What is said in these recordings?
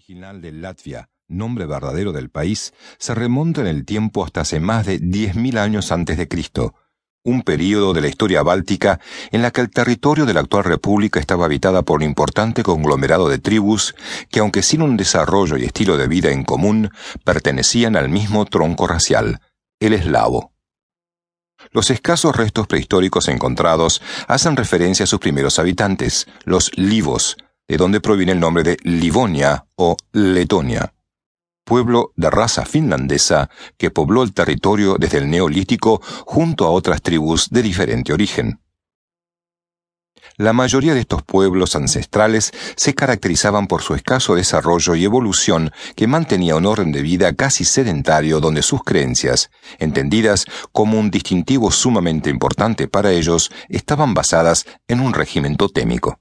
original de Latvia, nombre verdadero del país, se remonta en el tiempo hasta hace más de 10.000 años antes de Cristo, un período de la historia báltica en la que el territorio de la actual república estaba habitada por un importante conglomerado de tribus que, aunque sin un desarrollo y estilo de vida en común, pertenecían al mismo tronco racial, el eslavo. Los escasos restos prehistóricos encontrados hacen referencia a sus primeros habitantes, los livos, de donde proviene el nombre de Livonia o Letonia, pueblo de raza finlandesa que pobló el territorio desde el Neolítico junto a otras tribus de diferente origen. La mayoría de estos pueblos ancestrales se caracterizaban por su escaso desarrollo y evolución que mantenía un orden de vida casi sedentario donde sus creencias, entendidas como un distintivo sumamente importante para ellos, estaban basadas en un régimen totémico.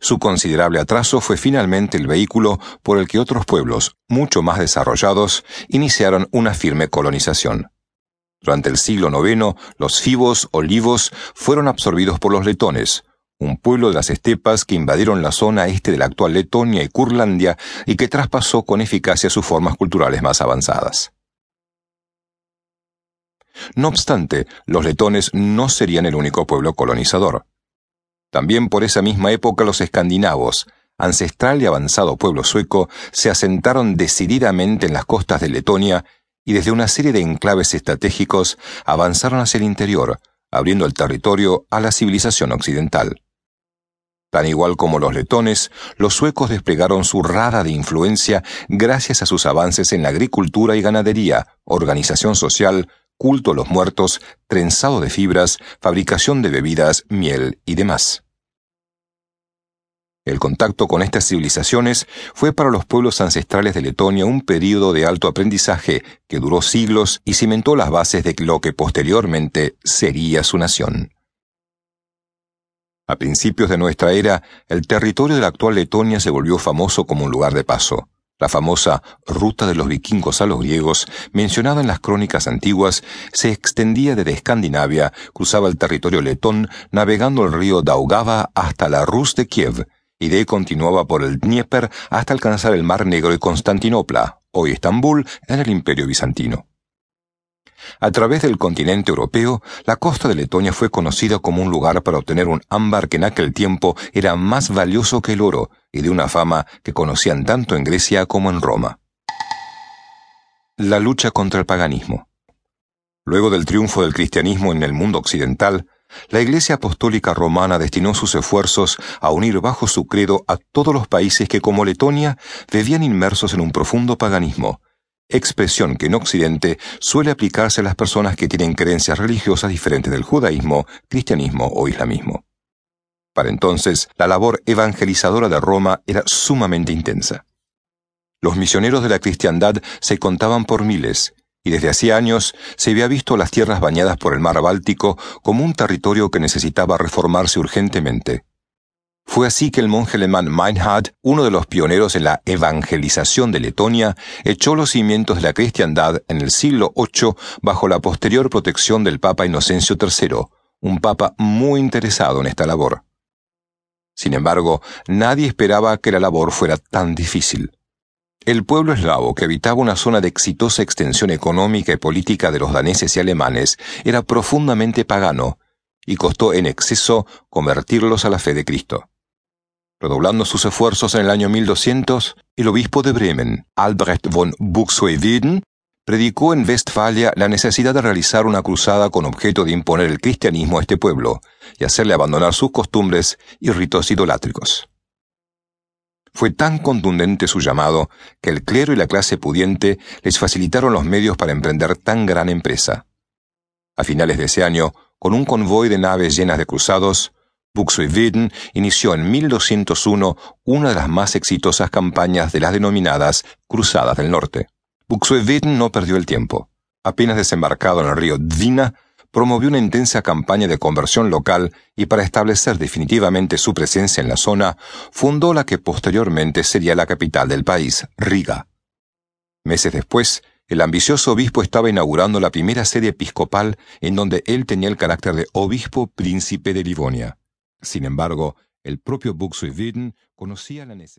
Su considerable atraso fue finalmente el vehículo por el que otros pueblos, mucho más desarrollados, iniciaron una firme colonización. Durante el siglo IX, los fibos olivos fueron absorbidos por los letones, un pueblo de las estepas que invadieron la zona este de la actual Letonia y Curlandia y que traspasó con eficacia sus formas culturales más avanzadas. No obstante, los letones no serían el único pueblo colonizador. También por esa misma época los escandinavos, ancestral y avanzado pueblo sueco, se asentaron decididamente en las costas de Letonia y desde una serie de enclaves estratégicos avanzaron hacia el interior, abriendo el territorio a la civilización occidental. Tan igual como los letones, los suecos desplegaron su rada de influencia gracias a sus avances en la agricultura y ganadería, organización social, culto a los muertos, trenzado de fibras, fabricación de bebidas, miel y demás. El contacto con estas civilizaciones fue para los pueblos ancestrales de Letonia un período de alto aprendizaje que duró siglos y cimentó las bases de lo que posteriormente sería su nación. A principios de nuestra era, el territorio de la actual Letonia se volvió famoso como un lugar de paso. La famosa ruta de los vikingos a los griegos, mencionada en las crónicas antiguas, se extendía desde Escandinavia, cruzaba el territorio letón, navegando el río Daugava hasta la Rus de Kiev, y de continuaba por el Dnieper hasta alcanzar el Mar Negro y Constantinopla, hoy Estambul, en el Imperio Bizantino. A través del continente europeo, la costa de Letonia fue conocida como un lugar para obtener un ámbar que en aquel tiempo era más valioso que el oro y de una fama que conocían tanto en Grecia como en Roma. La lucha contra el paganismo. Luego del triunfo del cristianismo en el mundo occidental, la Iglesia Apostólica Romana destinó sus esfuerzos a unir bajo su credo a todos los países que, como Letonia, vivían inmersos en un profundo paganismo, expresión que en Occidente suele aplicarse a las personas que tienen creencias religiosas diferentes del judaísmo, cristianismo o islamismo. Para entonces, la labor evangelizadora de Roma era sumamente intensa. Los misioneros de la cristiandad se contaban por miles, y desde hacía años se había visto las tierras bañadas por el mar Báltico como un territorio que necesitaba reformarse urgentemente. Fue así que el monje alemán Meinhard, uno de los pioneros en la evangelización de Letonia, echó los cimientos de la cristiandad en el siglo VIII bajo la posterior protección del Papa Inocencio III, un papa muy interesado en esta labor. Sin embargo, nadie esperaba que la labor fuera tan difícil. El pueblo eslavo, que habitaba una zona de exitosa extensión económica y política de los daneses y alemanes, era profundamente pagano, y costó en exceso convertirlos a la fe de Cristo. Redoblando sus esfuerzos en el año 1200, el obispo de Bremen, Albrecht von Buxtehude, predicó en Westfalia la necesidad de realizar una cruzada con objeto de imponer el cristianismo a este pueblo y hacerle abandonar sus costumbres y ritos idolátricos. Fue tan contundente su llamado que el clero y la clase pudiente les facilitaron los medios para emprender tan gran empresa. A finales de ese año, con un convoy de naves llenas de cruzados, Buxtehude inició en 1201 una de las más exitosas campañas de las denominadas Cruzadas del Norte. Buxtehude no perdió el tiempo. Apenas desembarcado en el río Dvina, promovió una intensa campaña de conversión local y para establecer definitivamente su presencia en la zona, fundó la que posteriormente sería la capital del país, Riga. Meses después, el ambicioso obispo estaba inaugurando la primera sede episcopal en donde él tenía el carácter de obispo príncipe de Livonia. Sin embargo, el propio Buxtehude conocía la necesidad